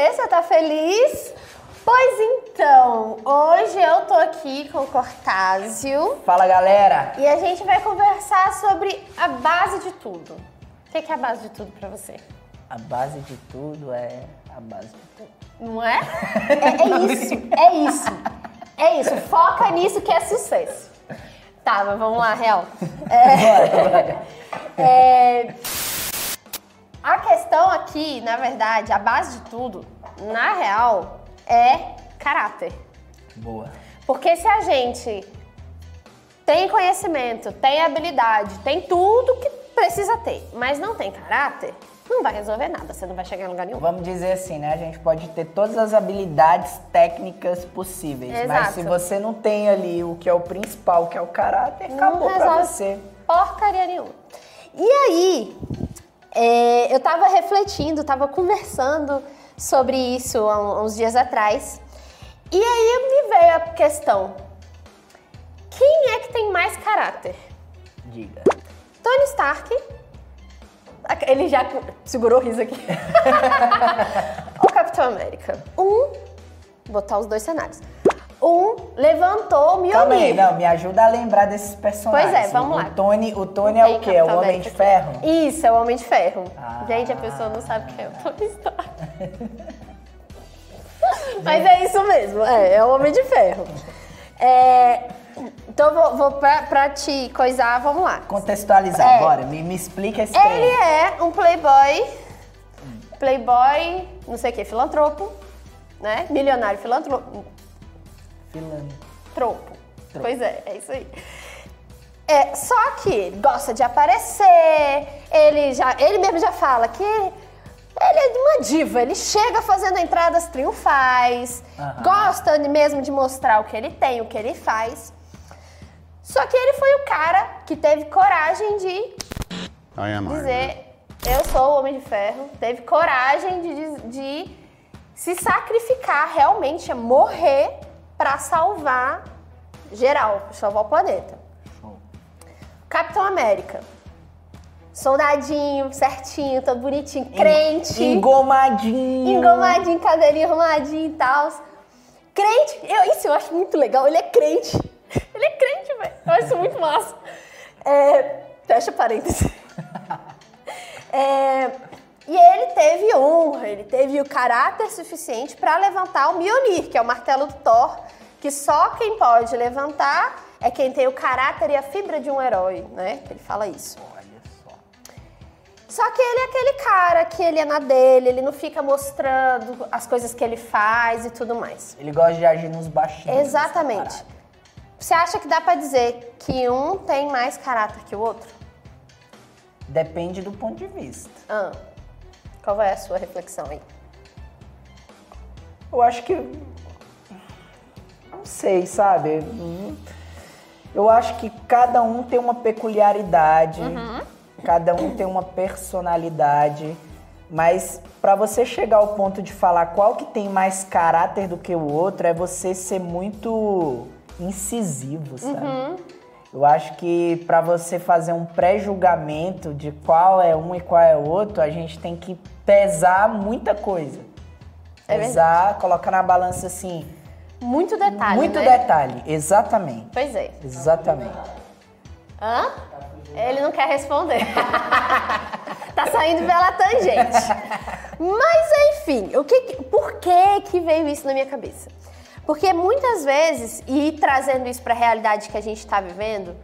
você? Você tá feliz? Pois então, hoje eu tô aqui com o Cortázio Fala galera! e a gente vai conversar sobre a base de tudo. O que que é a base de tudo pra você? A base de tudo é a base de tudo. Não é? É, é isso, é isso. É isso, foca nisso que é sucesso. Tá, mas vamos lá, real. É, é, a questão aqui, na verdade, a base de tudo, na real, é caráter. Boa. Porque se a gente tem conhecimento, tem habilidade, tem tudo que precisa ter, mas não tem caráter, não vai resolver nada, você não vai chegar em lugar nenhum. Vamos dizer assim, né? A gente pode ter todas as habilidades técnicas possíveis, mas Exato. se você não tem ali o que é o principal, que é o caráter, Não acabou pra você. Porcaria nenhuma. E aí, é, eu tava refletindo, tava conversando sobre isso há uns dias atrás. E aí me veio a questão: quem é que tem mais caráter? Diga. Tony Stark. Ele já segurou o riso aqui. o Capitão América. Um, botar os dois cenários. Um levantou o Calma aí, Mjolnir. não, me ajuda a lembrar desses personagens. Pois é, vamos lá. O Tony, o Tony é o quê? É o Homem de Ferro? Isso, é o Homem de Ferro. Ah. Gente, a pessoa não sabe quem é o Tony Stark. Mas é isso mesmo, é, é o Homem de Ferro. É, então, vou, vou pra, pra te coisar, vamos lá. Contextualizar, É. bora, me, me explica esse Ele trem. é um playboy, playboy, não sei o que, filantropo, né? Milionário filantropo. Filando. Tropo. Pois é, é isso aí. É, só que ele gosta de aparecer, ele, já, ele mesmo já fala que ele é uma diva, ele chega fazendo entradas triunfais, Aham. gosta de- mesmo de mostrar o que ele tem, o que ele faz. Só que ele foi o cara que teve coragem de Man. dizer eu sou o Homem de Ferro, teve coragem de, diz- de se sacrificar realmente, morrer pra salvar geral, salvar o planeta. Capitão América. Soldadinho, certinho, todo bonitinho, crente. Engomadinho. Engomadinho, cabelinho arrumadinho e tal. Crente, eu, isso eu acho muito legal, ele é crente. Ele é crente, velho. Eu acho muito massa. É, fecha parênteses. É, e ele teve honra, ele teve o caráter suficiente para levantar o Mjolnir, que é o martelo do Thor, que só quem pode levantar é quem tem o caráter e a fibra de um herói, né? Ele fala isso. Olha só. Só que ele é aquele cara que ele é na dele, ele não fica mostrando as coisas que ele faz e tudo mais. Ele gosta de agir nos baixinhos. Exatamente. Você acha que dá pra dizer que um tem mais caráter que o outro? Depende do ponto de vista. Ah, qual é a sua reflexão aí? Eu acho que. Não sei, sabe? Eu acho que cada um tem uma peculiaridade, cada um tem uma personalidade, mas para você chegar ao ponto de falar qual que tem mais caráter do que o outro, é você ser muito incisivo, sabe? Eu acho que para você fazer um pré-julgamento de qual é um e qual é outro, a gente tem que pesar muita coisa. É pesar, colocar na balança assim, Muito detalhe, muito né? detalhe, exatamente. Pois é. Exatamente. Hã? Ele não quer responder. tá saindo pela tangente. Mas enfim, o que, que- por que que veio isso na minha cabeça? Porque muitas vezes, e trazendo isso para a realidade que a gente está vivendo,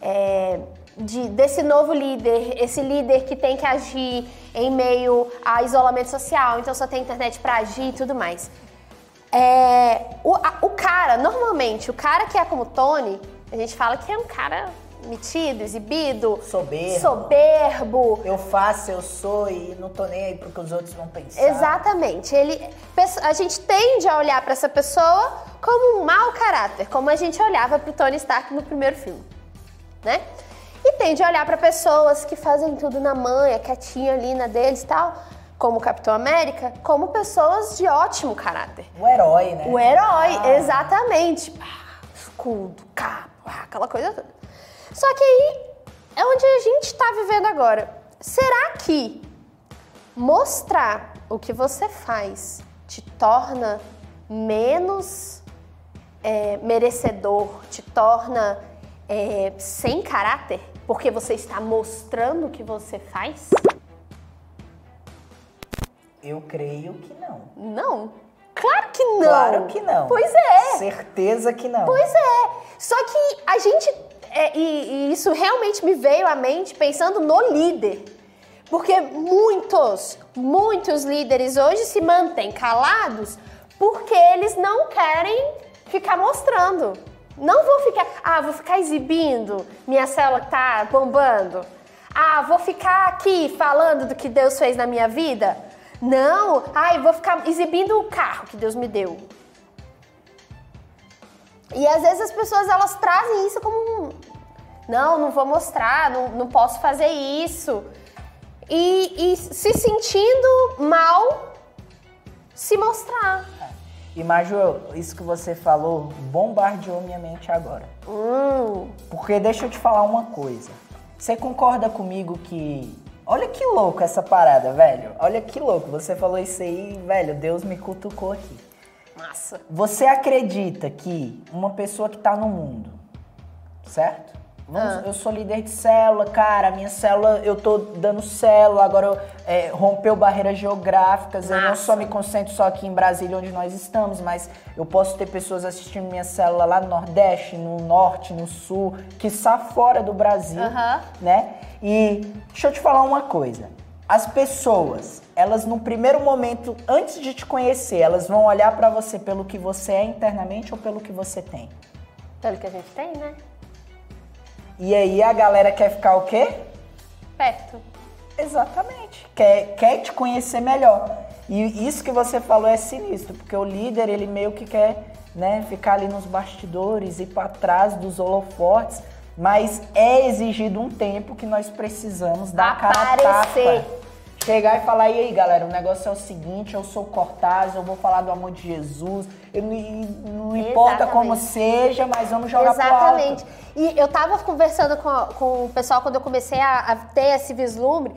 é, de- desse novo líder, esse líder que tem que agir em meio a isolamento social, então só tem internet para agir e tudo mais. É, o, a- o cara, normalmente, o cara que é como Tony, a gente fala que é um cara metido, exibido, Soberbo. soberbo. Eu faço, eu sou e não tô nem aí pro que os outros vão pensar. Exatamente. Ele, a gente tende a olhar para essa pessoa como um mau caráter, como a gente olhava pro Tony Stark no primeiro filme, né? E tende a olhar para pessoas que fazem tudo na manha, quietinha ali na deles e tal, como o Capitão América, como pessoas de ótimo caráter. O herói, né? O herói, Ah. exatamente. Escudo, capa, aquela coisa toda. Só que aí é onde a gente está vivendo agora. Será que mostrar o que você faz te torna menos é, merecedor, te torna é, sem caráter, porque você está mostrando o que você faz? Eu creio que não. Não. Claro que não. Claro que não. Pois é. Certeza que não. Pois é. Só que a gente. É, e, e isso realmente me veio à mente pensando no líder. Porque muitos, muitos líderes hoje se mantêm calados porque eles não querem ficar mostrando. Não vou ficar, ah, vou ficar exibindo minha célula que tá bombando. Ah, vou ficar aqui falando do que Deus fez na minha vida. Não, ai, vou ficar exibindo o carro que Deus me deu. E às vezes as pessoas elas trazem isso como um, não, não vou mostrar, não, não posso fazer isso. E, e se sentindo mal se mostrar. E Maju, isso que você falou bombardeou minha mente agora. Hum, Porque deixa eu te falar uma coisa. Você concorda comigo que. Olha que louco essa parada, velho. Olha que louco. Você falou isso aí, velho. Deus me cutucou aqui. massa. Você acredita que uma pessoa que tá no mundo, certo? Vamos- Ah. Eu sou líder de célula, cara. Minha célula, eu tô dando célula, agora eu, é, rompeu barreiras geográficas. Eu não Massa. só me concentro só aqui em Brasília, onde nós estamos, mas eu posso ter pessoas assistindo minha célula lá no Nordeste, no Norte, no Sul, que está fora do Brasil, Aham. né? E deixa eu te falar uma coisa. As pessoas, elas no primeiro momento, antes de te conhecer, elas vão olhar pra você pelo que você é internamente ou pelo que você tem. Pelo que a gente tem, né? E aí a galera quer ficar o quê? Perto. Exatamente. Quer, quer te conhecer melhor. E isso que você falou é sinistro, porque o líder, ele meio que quer né, ficar ali nos bastidores e para trás dos holofotes, mas é exigido um tempo que nós precisamos dar a cara a Aparecer. tapa. Chegar e falar, e aí galera, o negócio é o seguinte, eu sou Cortaz, eu vou falar do amor de Jesus, eu, não, importa como seja, mas vamos jogar Exatamente. pro alto. E eu tava conversando com, com o pessoal quando eu comecei a, a ter esse vislumbre.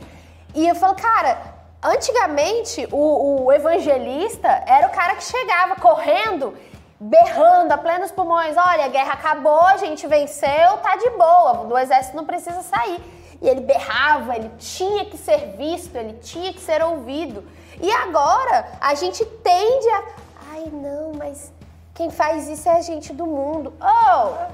E eu falo, cara, antigamente o, o evangelista era o cara que chegava correndo, berrando a plenos pulmões: olha, a guerra acabou, a gente venceu, tá de boa, o exército não precisa sair. E ele berrava, ele tinha que ser visto, ele tinha que ser ouvido. E agora a gente tende a. Ai, não, mas quem faz isso é a gente do mundo. Oh!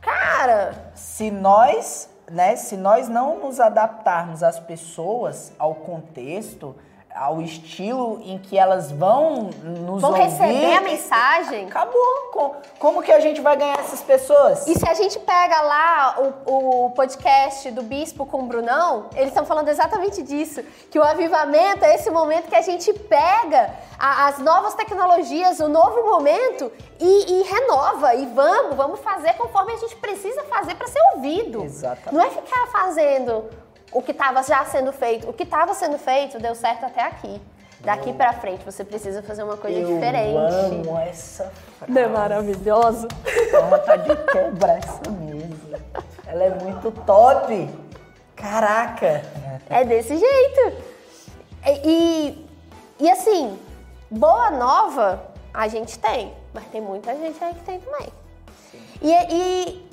Cara! se nós, né, se nós não nos adaptarmos às pessoas, ao contexto, ao estilo em que elas vão nos Vão ouvir, receber a mensagem. acabou. Com- Como que a gente vai ganhar essas pessoas? E se a gente pega lá o, o podcast do Bispo com o Brunão, eles estão falando exatamente disso. Que o avivamento é esse momento que a gente pega a- as novas tecnologias, o novo momento e, e renova. E vamos, vamos fazer conforme a gente precisa fazer para ser ouvido. Exatamente. Não é ficar fazendo o que estava já sendo feito. O que estava sendo feito deu certo até aqui. Daqui pra frente você precisa fazer uma coisa Eu diferente. amo essa frase. Não é maravilhoso? Dá vontade de quebrar essa mesa. Ela é muito top. Caraca. É desse jeito. E, e, e, assim, boa nova a gente tem, mas tem muita gente aí que tem também. E, e,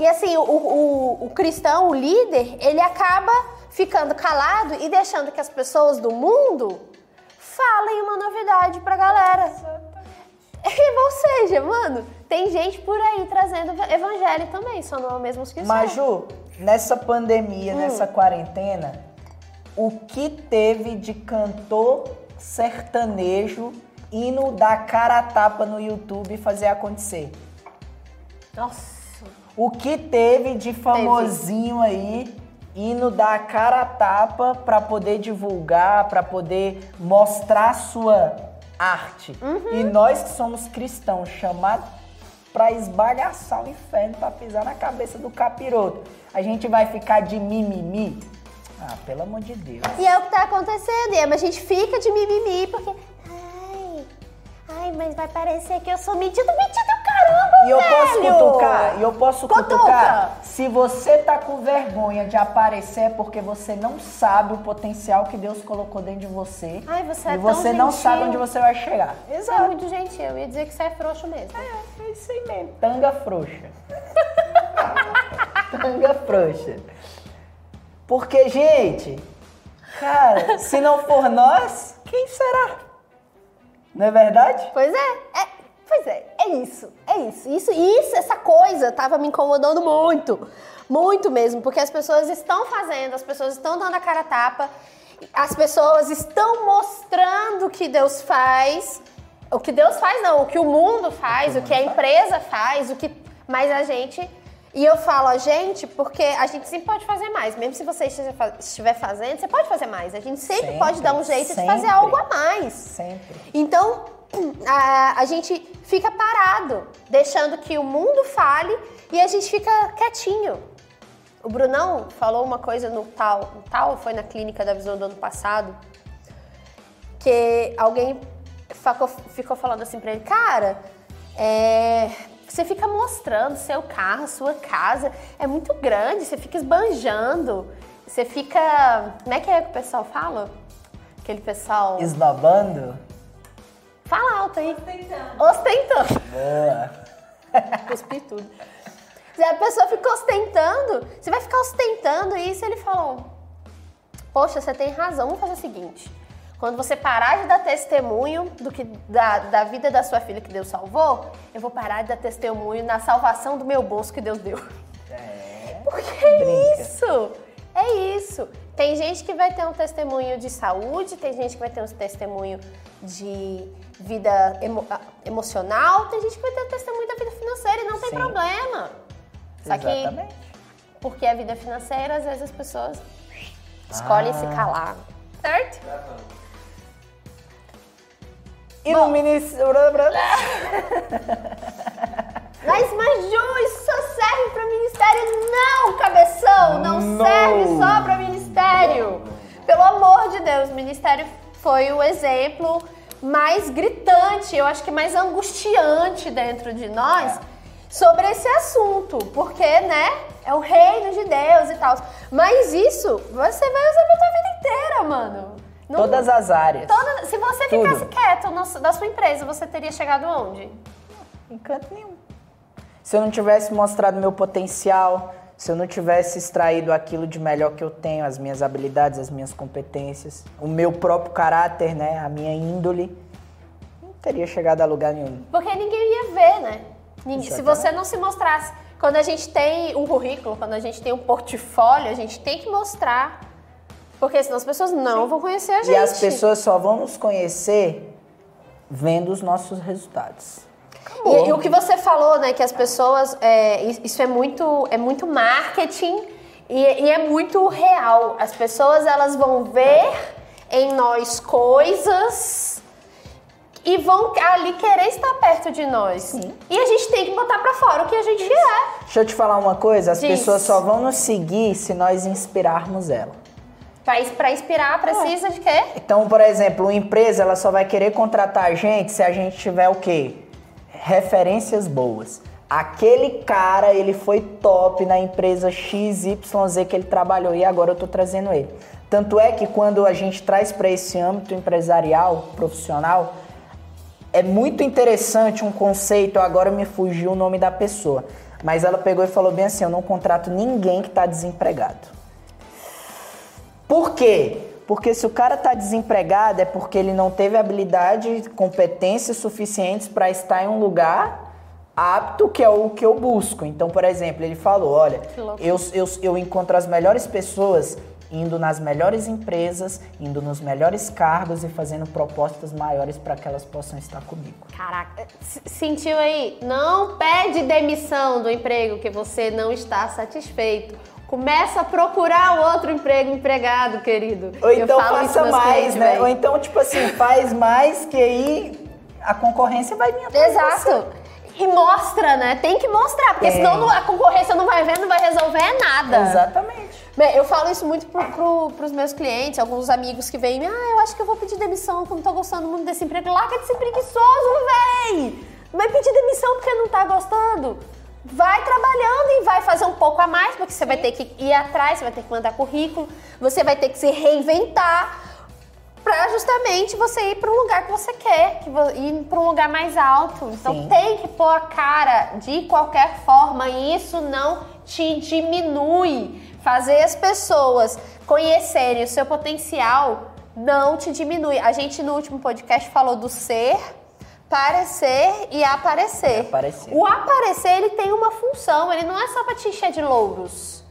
e assim, o, o, o cristão, o líder, ele acaba ficando calado e deixando que as pessoas do mundo falem uma novidade pra galera. Ou seja, mano, tem gente por aí trazendo evangelho também, só não é mesmo os que. Maju, nessa pandemia, Hum. nessa quarentena, o que teve de cantor sertanejo indo dar cara a tapa no YouTube e fazer acontecer? Nossa. O que teve de famosinho aí indo dar cara a tapa pra poder divulgar, pra poder mostrar a sua arte? Uhum. E nós que somos cristãos, chamados pra esbagaçar o inferno, pra pisar na cabeça do capiroto, a gente vai ficar de mimimi? Ah, pelo amor de Deus. E é o que tá acontecendo, e a gente fica de mimimi, porque. Ai, ai, mas vai parecer que eu sou metido, metido E eu posso velho! cutucar? E eu posso Cutuca. cutucar? Se você tá com vergonha de aparecer é porque você não sabe o potencial que Deus colocou dentro de você. Ai, você é E tão você não gentil. sabe onde você vai chegar. Você é muito gentil. Eu ia dizer que você é frouxo mesmo. É, é isso aí mesmo. Tanga frouxa. Tanga frouxa. Porque, gente, cara, se não for nós, quem será? Não é verdade? Pois é, é, pois é, é isso, é isso, isso, isso, essa coisa tava me incomodando muito, muito mesmo, porque as pessoas estão fazendo, as pessoas estão dando a cara a tapa, as pessoas estão mostrando o que Deus faz, o que Deus faz não, o que o mundo faz, o que a empresa faz, o que, mas a gente e eu falo a gente porque a gente sempre pode fazer mais. Mesmo se você estiver fazendo, você pode fazer mais. A gente sempre, Sempre, pode dar um jeito de fazer sempre. algo a mais. Sempre. Então, a, a gente fica parado, deixando que o mundo fale e a gente fica quietinho. O Brunão falou uma coisa no tal, no tal foi na clínica da visão do ano passado, que alguém ficou, ficou falando assim pra ele, cara, é, você fica mostrando seu carro, sua casa, é muito grande, você fica esbanjando, você fica. Como é que é que o pessoal fala? Aquele pessoal. Esnobando? Fala alto aí. Ostentando. Boa. Cuspi tudo. Se a pessoa fica ostentando, você vai ficar ostentando isso. Ele falou: Poxa, você tem razão. Vamos fazer o seguinte: quando você parar de dar testemunho do que da, da vida da sua filha que Deus salvou, eu vou parar de dar testemunho na salvação do meu bolso que Deus deu. É. Porque é Brinca. isso. É isso. Tem gente que vai ter um testemunho de saúde, tem gente que vai ter um testemunho de vida emo- ah, emocional, tem gente que vai ter testemunho da vida financeira e não tem Sim. problema. Só que Exatamente. porque é vida financeira, às vezes as pessoas escolhem se Ah. calar. Certo? E no ministério. Mas, mas Ju, isso só serve para ministério? Não, cabeção! Não, Não. serve só para ministério. Pelo amor de Deus, o ministério foi o exemplo mais gritante, eu acho que mais angustiante dentro de nós sobre esse assunto, porque, né, é o reino de Deus e tal. Mas isso você vai usar pra tua vida inteira, mano. Não- Todas as áreas. toda- se você Tudo. ficasse quieto na sua- da sua empresa, você teria chegado onde? Em canto nenhum. Se eu não tivesse mostrado meu potencial, se eu não tivesse extraído aquilo de melhor que eu tenho, as minhas habilidades, as minhas competências, o meu próprio caráter, né, a minha índole, não teria chegado a lugar nenhum. Porque ninguém ia ver, né? Ninguém- se Exatamente. você não se mostrasse. Quando a gente tem um currículo, quando a gente tem um portfólio, a gente tem que mostrar. Porque senão as pessoas não vão conhecer a gente. E as pessoas só vão nos conhecer vendo os nossos resultados. E, e o que você falou, né, que as pessoas, é, is- isso é muito, é muito marketing e, e é muito real. As pessoas elas vão ver em nós coisas e vão ali querer estar perto de nós. E a gente tem que botar pra fora o que a gente é. Deixa eu te falar uma coisa, as Diz. pessoas só vão nos seguir se nós inspirarmos ela. Pra inspirar, precisa de quê? Então, por exemplo, uma empresa ela só vai querer contratar a gente se a gente tiver o quê? Referências boas. Aquele cara, ele foi top na empresa XYZ que ele trabalhou e agora eu tô trazendo ele. Tanto é que quando a gente traz para esse âmbito empresarial, profissional, é muito interessante um conceito, agora me fugiu o nome da pessoa, mas ela pegou e falou bem assim: eu não contrato ninguém que está desempregado. Por quê? Porque se o cara está desempregado é porque ele não teve habilidade e competências suficientes para estar em um lugar apto, que é o que eu busco. Então, por exemplo, ele falou: olha, eu, eu, eu encontro as melhores pessoas indo nas melhores empresas, indo nos melhores cargos e fazendo propostas maiores para que elas possam estar comigo. Caraca, sentiu aí? Não pede demissão do emprego que você não está satisfeito. Começa a procurar outro emprego empregado, querido. Ou Eu então faça mais, né? véi. Ou então, tipo assim, faz mais que aí a concorrência vai vir atrás. Exato. E mostra, né? Tem que mostrar, porque Tem. senão não- a concorrência não vai ver, não vai resolver nada. Exatamente. Bem, eu falo isso muito pro, pro, pros meus clientes, alguns amigos que vêm, ah, eu acho que eu vou pedir demissão, que eu não tô gostando muito desse emprego. Larga de ser preguiçoso, véi! Não vai pedir demissão porque não tá gostando. vai trabalhando e vai pouco a mais, porque você vai ter que ir atrás, você vai ter que mandar currículo, você vai ter que se reinventar para justamente você ir para um lugar que você quer, que ir para um lugar mais alto. Então Sim. tem que pôr a cara de qualquer forma e isso não te diminui. Fazer as pessoas conhecerem o seu potencial não te diminui. A gente no último podcast falou do ser, parecer e aparecer. E aparecer. O aparecer ele tem uma função, ele não é só para te encher de louros.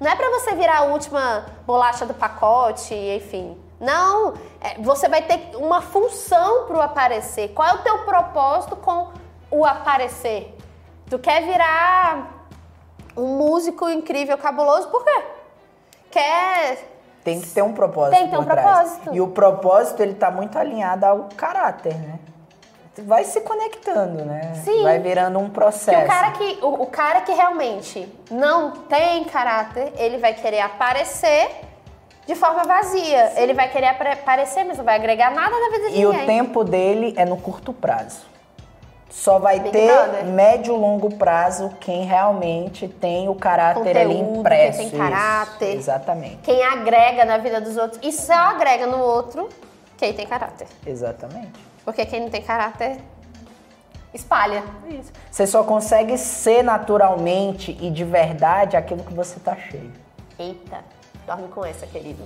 Não é pra você virar a última bolacha do pacote, enfim. Não, é, você vai ter uma função pro aparecer. Qual é o teu propósito com o aparecer? Tu quer virar um músico incrível, cabuloso, por quê? Quer Tem que ter um propósito Tem que ter um trás. propósito. E o propósito, ele tá muito alinhado ao caráter, né? Vai se conectando, né? Sim. Vai virando um processo. Que o cara que, o, o cara que realmente não tem caráter, ele vai querer aparecer de forma vazia. Ele vai querer apare- aparecer, mas não vai agregar nada na vida de E o ninguém. tempo dele é no curto prazo. Só vai Big ter Brother. médio e longo prazo quem realmente tem o caráter ali impresso. quem tem isso. caráter. Exatamente. Quem agrega na vida dos outros e só agrega no outro quem tem caráter. Exatamente. Porque quem não tem caráter espalha. Isso. Você só consegue ser naturalmente e de verdade aquilo que você tá cheio. Eita, dorme com essa, querido.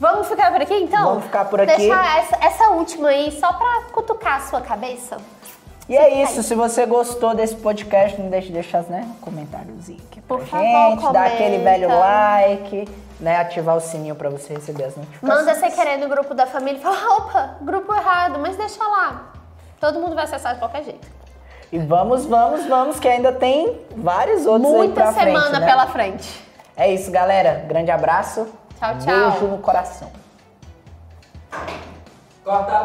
Vamos ficar por aqui então? Vamos ficar por aqui. Deixar essa, essa última aí só pra cutucar a sua cabeça. E é isso, se você gostou desse podcast, não deixe de deixar né, um comentáriozinho aqui pra Por favor, gente, dar comenta. aquele velho like, né, ativar o sininho pra você receber as notificações. Manda você querer no grupo da família e fala, opa, grupo errado, mas deixa lá. Todo mundo vai acessar de qualquer jeito. E vamos, vamos, vamos, que ainda tem vários outros aí Muita pra frente, semana né? pela frente. É isso, galera. Grande abraço. Tchau, tchau. Beijo no coração. Corta.